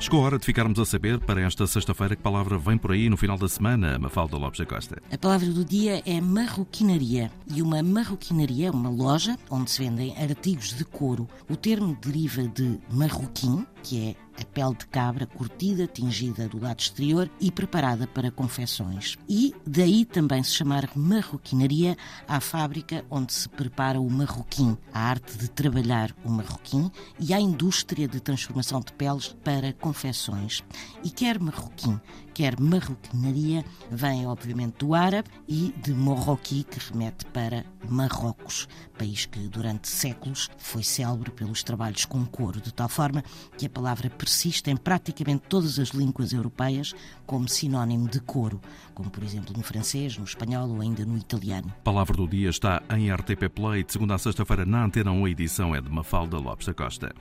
Chegou a hora de ficarmos a saber para esta sexta-feira que palavra vem por aí no final da semana, Mafalda Lopes da Costa. A palavra do dia é marroquinaria. E uma marroquinaria é uma loja onde se vendem artigos de couro. O termo deriva de marroquim, que é a pele de cabra curtida, tingida do lado exterior e preparada para confecções. E daí também se chamar marroquinaria à fábrica onde se prepara o marroquim, a arte de trabalhar o marroquim e à indústria de transformação de peles para confecções. E quer marroquim, quer marroquinaria, vem obviamente do árabe e de morroqui, que remete para Marrocos, país que durante séculos foi célebre pelos trabalhos com couro, de tal forma que a palavra persiste em praticamente todas as línguas europeias como sinónimo de couro, como por exemplo no francês, no espanhol ou ainda no italiano. Palavra do dia está em RTP Play, de segunda a sexta-feira na Antena 1, a edição é de Mafalda Lopes da Costa.